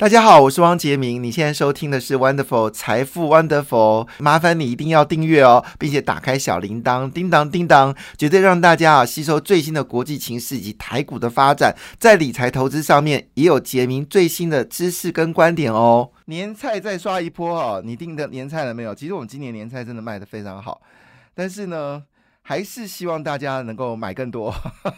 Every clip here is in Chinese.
大家好，我是汪杰明。你现在收听的是 Wonderful 财富 Wonderful，麻烦你一定要订阅哦，并且打开小铃铛，叮当叮当，绝对让大家啊吸收最新的国际情势以及台股的发展，在理财投资上面也有杰明最新的知识跟观点哦。年菜再刷一波哦，你订的年菜了没有？其实我们今年年菜真的卖的非常好，但是呢，还是希望大家能够买更多。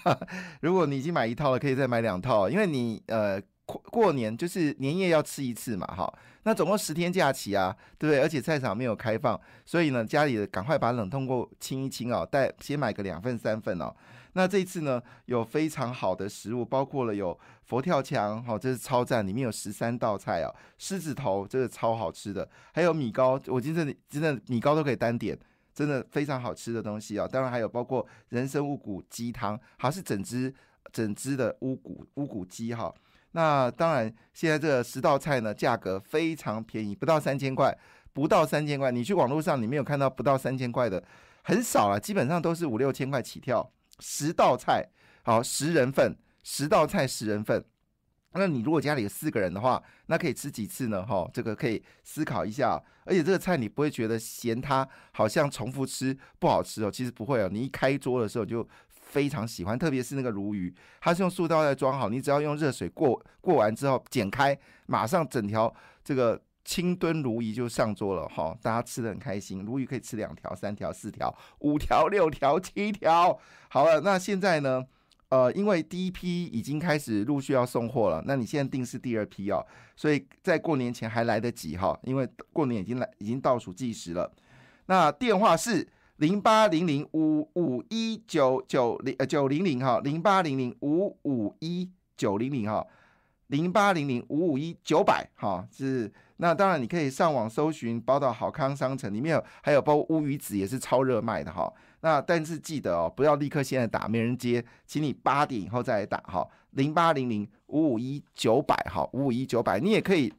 如果你已经买一套了，可以再买两套，因为你呃。过年就是年夜要吃一次嘛，哈，那总共十天假期啊，对不对？而且菜场没有开放，所以呢，家里的赶快把冷冻过清一清哦，带先买个两份三份哦。那这次呢，有非常好的食物，包括了有佛跳墙，哈，这是超赞，里面有十三道菜哦，狮子头这个超好吃的，还有米糕，我今天真的米糕都可以单点，真的非常好吃的东西啊。当然还有包括人参乌骨鸡汤，好是整只整只的乌骨乌骨鸡哈。那当然，现在这个十道菜呢，价格非常便宜，不到三千块，不到三千块。你去网络上，你没有看到不到三千块的，很少了，基本上都是五六千块起跳。十道菜，好，十人份，十道菜十人份。那你如果家里有四个人的话，那可以吃几次呢？哈，这个可以思考一下。而且这个菜你不会觉得嫌它好像重复吃不好吃哦，其实不会哦。你一开桌的时候就。非常喜欢，特别是那个鲈鱼，它是用塑料袋装好，你只要用热水过过完之后剪开，马上整条这个清炖鲈鱼就上桌了哈，大家吃的很开心。鲈鱼可以吃两条、三条、四条、五条、六条、七条。好了，那现在呢？呃，因为第一批已经开始陆续要送货了，那你现在订是第二批哦，所以在过年前还来得及哈，因为过年已经来已经倒数计时了。那电话是。零八零零五五一九九零呃九零零哈，零八零零五五一九零零哈，零八零零五五一九百哈是那当然你可以上网搜寻包到好康商城里面还有包乌鱼子也是超热卖的哈，那但是记得哦不要立刻现在打没人接，请你八点以后再来打哈，零八零零五五一九百哈五五一九百你也可以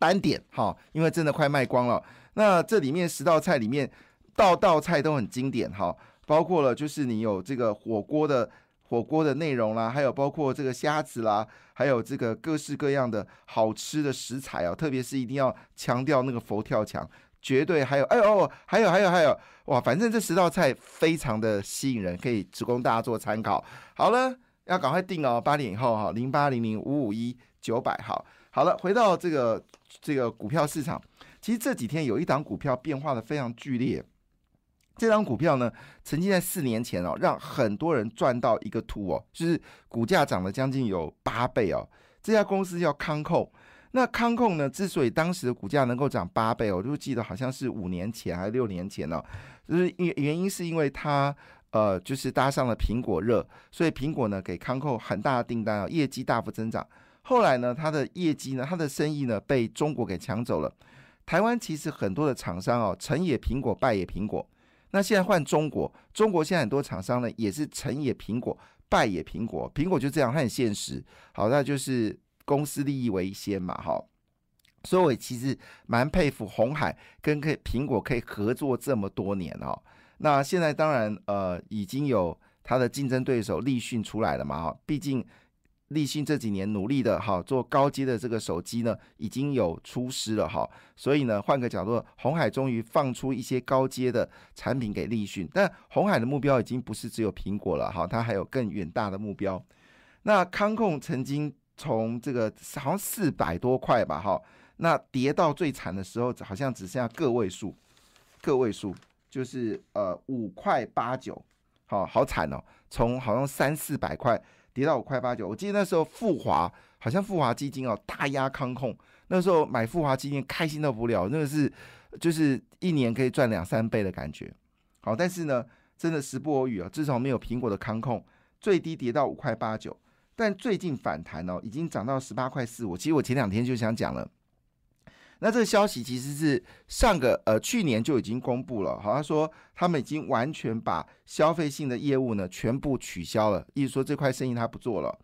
单点哈，因为真的快卖光了，那这里面十道菜里面。道道菜都很经典哈，包括了就是你有这个火锅的火锅的内容啦，还有包括这个虾子啦，还有这个各式各样的好吃的食材哦，特别是一定要强调那个佛跳墙，绝对还有哎哦，还有还有还有哇，反正这十道菜非常的吸引人，可以只供大家做参考。好了，要赶快订哦，八点以后哈，零八零零五五一九百号。好了，回到这个这个股票市场，其实这几天有一档股票变化的非常剧烈。这张股票呢，曾经在四年前哦，让很多人赚到一个图哦，就是股价涨了将近有八倍哦。这家公司叫康控，那康控呢，之所以当时的股价能够涨八倍哦，我就记得好像是五年前还是六年前呢，就是因原因是因为它呃，就是搭上了苹果热，所以苹果呢给康控很大的订单啊，业绩大幅增长。后来呢，它的业绩呢，它的生意呢被中国给抢走了。台湾其实很多的厂商哦，成也苹果，败也苹果。那现在换中国，中国现在很多厂商呢，也是成也苹果，败也苹果。苹果就这样，它很现实。好，那就是公司利益为先嘛，哈。所以我其实蛮佩服红海跟可苹果可以合作这么多年哦。那现在当然呃，已经有它的竞争对手立讯出来了嘛，哈，毕竟。立讯这几年努力的哈做高阶的这个手机呢，已经有出师了哈，所以呢换个角度，红海终于放出一些高阶的产品给立讯，但红海的目标已经不是只有苹果了哈，它还有更远大的目标。那康控曾经从这个好像四百多块吧哈，那跌到最惨的时候，好像只剩下个位数，个位数就是呃五块八九，好好惨哦，从好像三四百块。跌到五块八九，我记得那时候富华好像富华基金哦大压康控，那时候买富华基金开心到不了，那个是就是一年可以赚两三倍的感觉。好，但是呢，真的时不我与啊，至少没有苹果的康控，最低跌到五块八九，但最近反弹哦，已经涨到十八块四我。其实我前两天就想讲了。那这个消息其实是上个呃去年就已经公布了，好像说他们已经完全把消费性的业务呢全部取消了，意思说这块生意他不做了，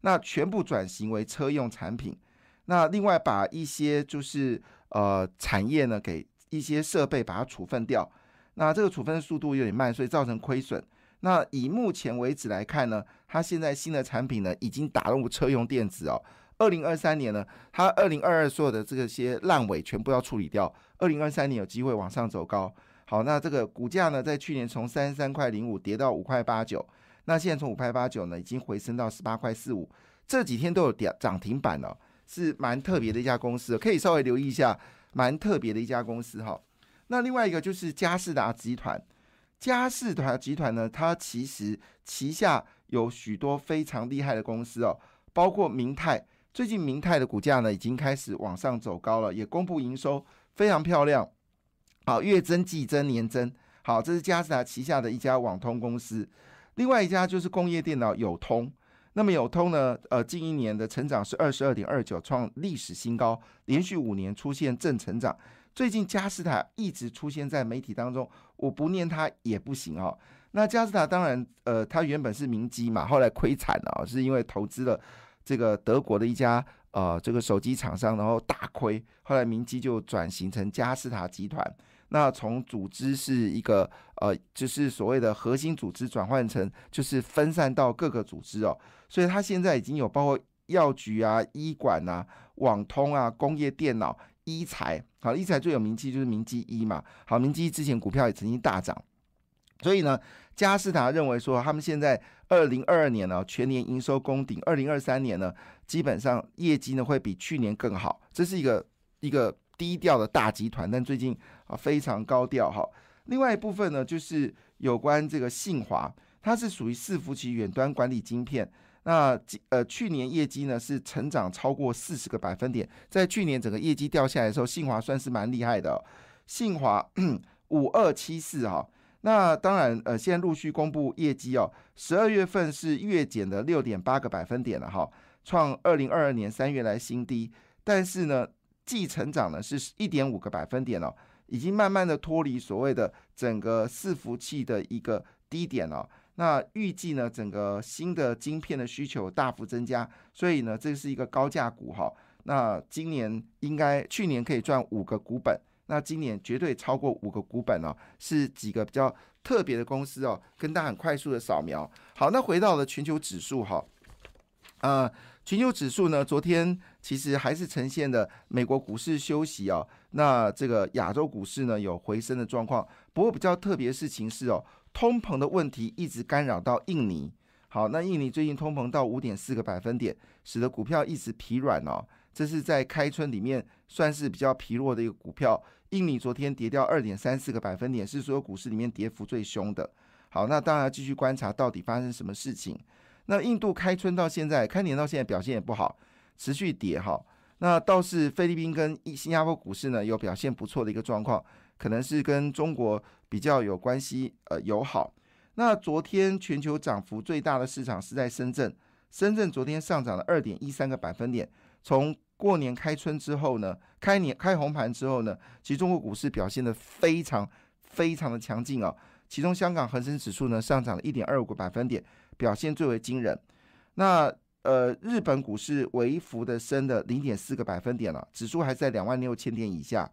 那全部转型为车用产品。那另外把一些就是呃产业呢给一些设备把它处分掉，那这个处分的速度有点慢，所以造成亏损。那以目前为止来看呢，它现在新的产品呢已经打入车用电子哦。二零二三年呢，它二零二二所有的这些烂尾全部要处理掉，二零二三年有机会往上走高。好，那这个股价呢，在去年从三十三块零五跌到五块八九，那现在从五块八九呢，已经回升到十八块四五，这几天都有跌涨停板了，是蛮特别的一家公司，可以稍微留意一下，蛮特别的一家公司哈。那另外一个就是嘉士达集团，嘉士达集团呢，它其实旗下有许多非常厉害的公司哦，包括明泰，最近明泰的股价呢已经开始往上走高了，也公布营收非常漂亮。好，月增、季增、年增，好，这是嘉士达旗下的一家网通公司。另外一家就是工业电脑友通，那么友通呢，呃，近一年的成长是二十二点二九，创历史新高，连续五年出现正成长。最近嘉士达一直出现在媒体当中，我不念它也不行哦。那嘉士达当然，呃，它原本是明基嘛，后来亏惨了，是因为投资了这个德国的一家。呃，这个手机厂商然后大亏，后来明基就转型成嘉士达集团。那从组织是一个呃，就是所谓的核心组织，转换成就是分散到各个组织哦。所以它现在已经有包括药局啊、医馆啊、网通啊、工业电脑、医材。好，医材最有名气就是明基一嘛。好，明基之前股票也曾经大涨。所以呢，嘉士达认为说，他们现在二零二二年呢，全年营收攻顶；二零二三年呢，基本上业绩呢会比去年更好。这是一个一个低调的大集团，但最近啊非常高调哈。另外一部分呢，就是有关这个信华，它是属于伺服器远端管理晶片。那呃去年业绩呢是成长超过四十个百分点，在去年整个业绩掉下来的时候，信华算是蛮厉害的。信华 五二七四哈。那当然，呃，现在陆续公布业绩哦。十二月份是月减的六点八个百分点了哈，创二零二二年三月来新低。但是呢，季成长呢是一点五个百分点哦，已经慢慢的脱离所谓的整个伺服器的一个低点了。那预计呢，整个新的晶片的需求大幅增加，所以呢，这是一个高价股哈。那今年应该去年可以赚五个股本。那今年绝对超过五个股本哦，是几个比较特别的公司哦，跟大家很快速的扫描。好，那回到了全球指数哈，呃，全球指数呢，昨天其实还是呈现的美国股市休息哦，那这个亚洲股市呢有回升的状况。不过比较特别的事情是哦，通膨的问题一直干扰到印尼。好，那印尼最近通膨到五点四个百分点，使得股票一直疲软哦。这是在开春里面算是比较疲弱的一个股票。印尼昨天跌掉二点三四个百分点，是所有股市里面跌幅最凶的。好，那当然要继续观察到底发生什么事情。那印度开春到现在，开年到现在表现也不好，持续跌哈。那倒是菲律宾跟新加坡股市呢有表现不错的一个状况，可能是跟中国比较有关系，呃，友好。那昨天全球涨幅最大的市场是在深圳，深圳昨天上涨了二点一三个百分点。从过年开春之后呢，开年开红盘之后呢，其实中国股市表现的非常非常的强劲啊。其中香港恒生指数呢上涨了一点二五个百分点，表现最为惊人。那呃，日本股市微幅的升了零点四个百分点了，指数还在两万六千点以下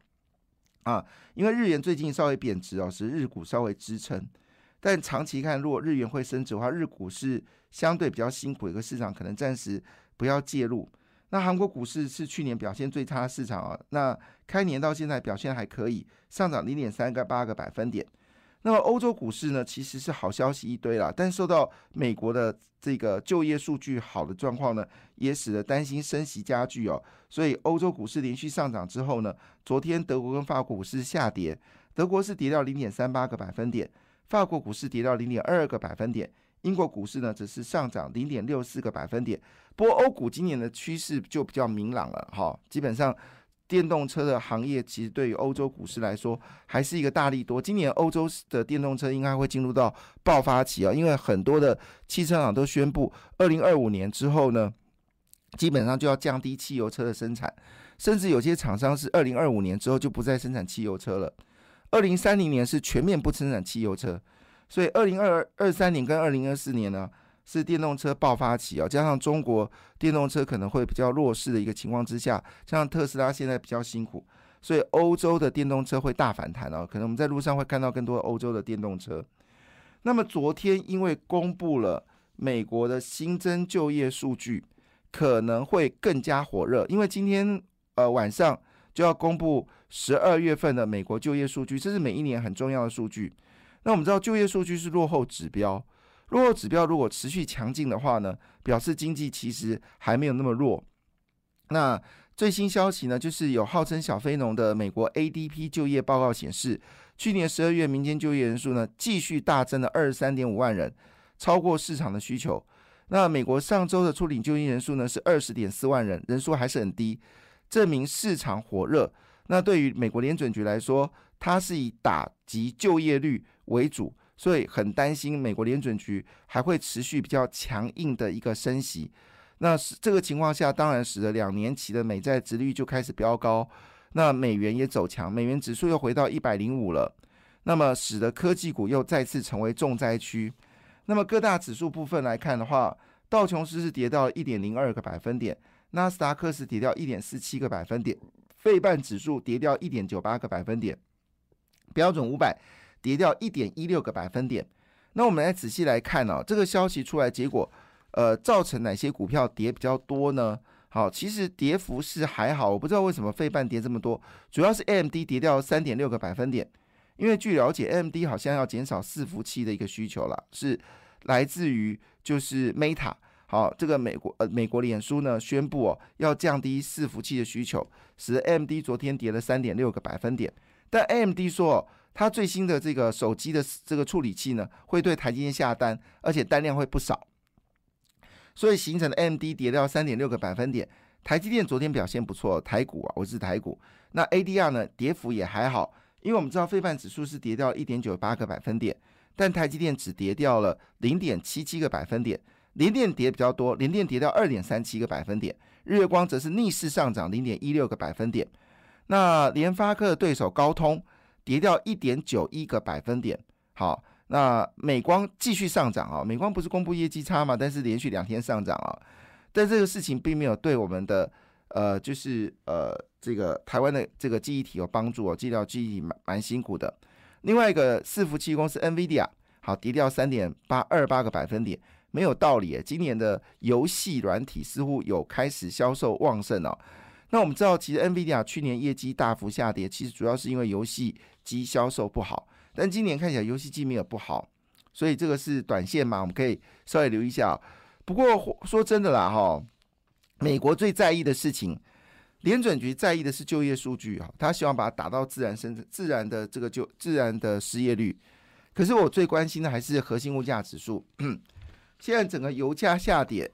啊。因为日元最近稍微贬值哦，使日股稍微支撑。但长期看，如果日元会升值的话，日股是相对比较辛苦一个市场，可能暂时不要介入。那韩国股市是去年表现最差的市场啊，那开年到现在表现还可以，上涨零点三个八个百分点。那么欧洲股市呢，其实是好消息一堆啦，但受到美国的这个就业数据好的状况呢，也使得担心升息加剧哦。所以欧洲股市连续上涨之后呢，昨天德国跟法国股市下跌，德国是跌到零点三八个百分点。法国股市跌到零点二个百分点，英国股市呢只是上涨零点六四个百分点。不过欧股今年的趋势就比较明朗了，哈，基本上电动车的行业其实对于欧洲股市来说还是一个大力多。今年欧洲的电动车应该会进入到爆发期啊，因为很多的汽车厂都宣布，二零二五年之后呢，基本上就要降低汽油车的生产，甚至有些厂商是二零二五年之后就不再生产汽油车了。二零三零年是全面不生产汽油车，所以二零二二三年跟二零二四年呢是电动车爆发期啊，加上中国电动车可能会比较弱势的一个情况之下，像特斯拉现在比较辛苦，所以欧洲的电动车会大反弹啊，可能我们在路上会看到更多欧洲的电动车。那么昨天因为公布了美国的新增就业数据，可能会更加火热，因为今天呃晚上就要公布十二月份的美国就业数据，这是每一年很重要的数据。那我们知道就业数据是落后指标，落后指标如果持续强劲的话呢，表示经济其实还没有那么弱。那最新消息呢，就是有号称小非农的美国 ADP 就业报告显示，去年十二月民间就业人数呢继续大增了二十三点五万人，超过市场的需求。那美国上周的初领就业人数呢是二十点四万人，人数还是很低，证明市场火热。那对于美国联准局来说，它是以打击就业率为主，所以很担心美国联准局还会持续比较强硬的一个升息。那是这个情况下，当然使得两年期的美债殖率就开始飙高，那美元也走强，美元指数又回到一百零五了。那么使得科技股又再次成为重灾区。那么各大指数部分来看的话，道琼斯是跌到一点零二个百分点，纳斯达克是跌掉一点四七个百分点，费半指数跌掉一点九八个百分点，标准五百跌掉一点一六个百分点。那我们来仔细来看哦，这个消息出来结果，呃，造成哪些股票跌比较多呢？好，其实跌幅是还好，我不知道为什么费半跌这么多，主要是 AMD 跌掉三点六个百分点。因为据了解，AMD 好像要减少伺服器的一个需求了，是来自于就是 Meta。好，这个美国呃美国脸书呢宣布哦要降低伺服器的需求，使 AMD 昨天跌了三点六个百分点。但 AMD 说，它最新的这个手机的这个处理器呢会对台积电下单，而且单量会不少，所以形成的 M D 跌掉三点六个百分点。台积电昨天表现不错，台股啊，我是台股，那 ADR 呢跌幅也还好。因为我们知道费半指数是跌掉一点九八个百分点，但台积电只跌掉了零点七七个百分点，联电跌比较多，联电跌掉二点三七个百分点，日月光则是逆势上涨零点一六个百分点。那联发科的对手高通跌掉一点九一个百分点。好，那美光继续上涨啊，美光不是公布业绩差嘛，但是连续两天上涨啊，但这个事情并没有对我们的。呃，就是呃，这个台湾的这个记忆体有帮助哦，记料记忆体蛮蛮辛苦的。另外一个伺服器公司 NVIDIA 好跌掉三点八二八个百分点，没有道理。今年的游戏软体似乎有开始销售旺盛哦。那我们知道，其实 NVIDIA 去年业绩大幅下跌，其实主要是因为游戏机销售不好。但今年看起来游戏机没有不好，所以这个是短线嘛，我们可以稍微留意一下。不过说真的啦，哈。美国最在意的事情，联准局在意的是就业数据啊，他希望把它打到自然生自然的这个就自然的失业率。可是我最关心的还是核心物价指数。现在整个油价下跌，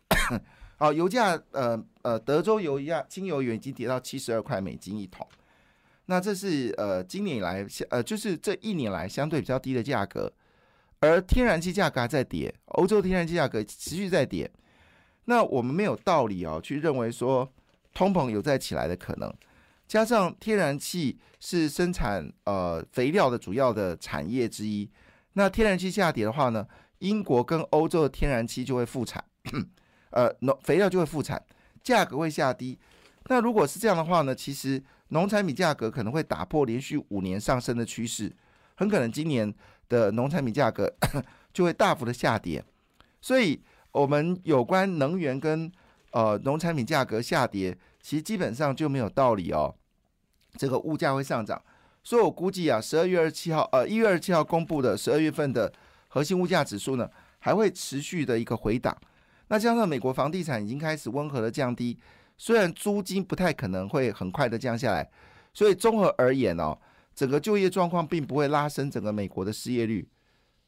好，油价呃呃，德州油价轻油元已经跌到七十二块美金一桶。那这是呃今年以来呃就是这一年来相对比较低的价格，而天然气价格还在跌，欧洲天然气价格持续在跌。那我们没有道理哦，去认为说通膨有再起来的可能，加上天然气是生产呃肥料的主要的产业之一，那天然气下跌的话呢，英国跟欧洲的天然气就会复产，呃农肥料就会复产，价格会下低。那如果是这样的话呢，其实农产品价格可能会打破连续五年上升的趋势，很可能今年的农产品价格 就会大幅的下跌，所以。我们有关能源跟呃农产品价格下跌，其实基本上就没有道理哦。这个物价会上涨，所以我估计啊，十二月二十七号呃一月二十七号公布的十二月份的核心物价指数呢，还会持续的一个回档。那加上美国房地产已经开始温和的降低，虽然租金不太可能会很快的降下来，所以综合而言哦，整个就业状况并不会拉升整个美国的失业率，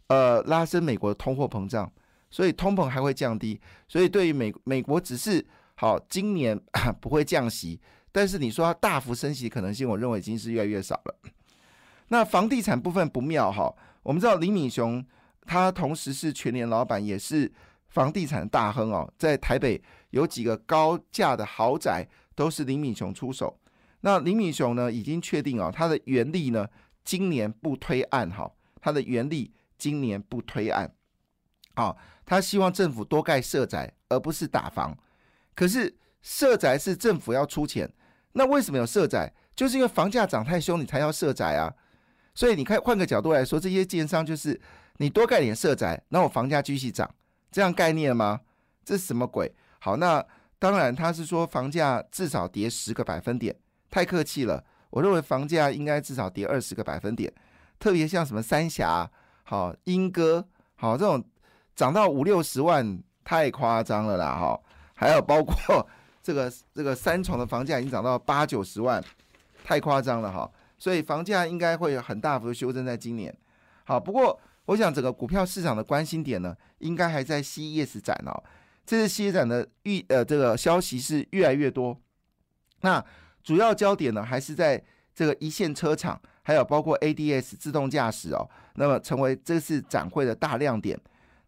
呃，拉升美国的通货膨胀。所以通膨还会降低，所以对于美美国只是好，今年 不会降息，但是你说它大幅升息可能性，我认为已经是越来越少了。那房地产部分不妙哈，我们知道李敏雄他同时是全联老板，也是房地产大亨哦，在台北有几个高价的豪宅都是林敏雄出手。那林敏雄呢已经确定哦，他的原力呢今年不推案哈，他的原力今年不推案。啊，他希望政府多盖社宅，而不是打房。可是社宅是政府要出钱，那为什么有社宅？就是因为房价涨太凶，你才要社宅啊。所以你看，换个角度来说，这些建商就是你多盖点社宅，那我房价继续涨，这样概念吗？这是什么鬼？好，那。当然他是说房价至少跌十个百分点，太客气了。我认为房价应该至少跌二十个百分点，特别像什么三峡、好莺歌、好这种涨到五六十万，太夸张了啦！哈，还有包括这个这个三重的房价已经涨到八九十万，太夸张了哈。所以房价应该会有很大幅的修正在今年。好，不过我想整个股票市场的关心点呢，应该还在 CES 展哦。这次 CES 展的预呃这个消息是越来越多，那主要焦点呢还是在这个一线车厂，还有包括 ADS 自动驾驶哦，那么成为这次展会的大亮点。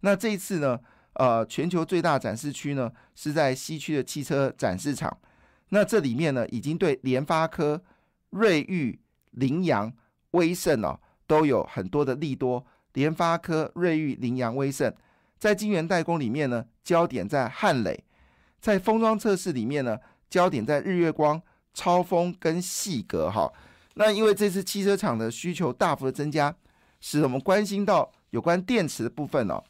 那这一次呢，呃，全球最大展示区呢是在西区的汽车展示场，那这里面呢已经对联发科、瑞昱、羚羊、威盛哦都有很多的利多。联发科、瑞昱、羚羊、威盛。在晶圆代工里面呢，焦点在汉磊；在封装测试里面呢，焦点在日月光、超风跟细格哈。那因为这次汽车厂的需求大幅的增加，使我们关心到有关电池的部分哦。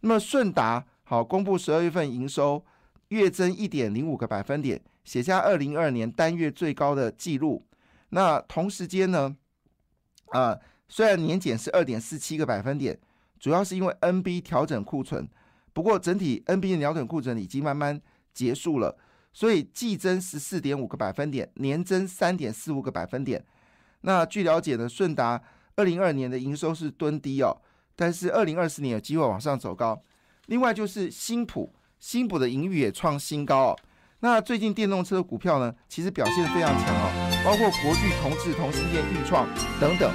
那么顺达好公布十二月份营收月增一点零五个百分点，写下二零二二年单月最高的纪录。那同时间呢，啊，虽然年减是二点四七个百分点。主要是因为 NB 调整库存，不过整体 NB 的调整库存已经慢慢结束了，所以季增十四点五个百分点，年增三点四五个百分点。那据了解呢，顺达二零二年的营收是蹲低哦，但是二零二四年有机会往上走高。另外就是新普，新普的盈余也创新高哦。那最近电动车的股票呢，其实表现非常强哦，包括国巨、同志、同心电、裕创等等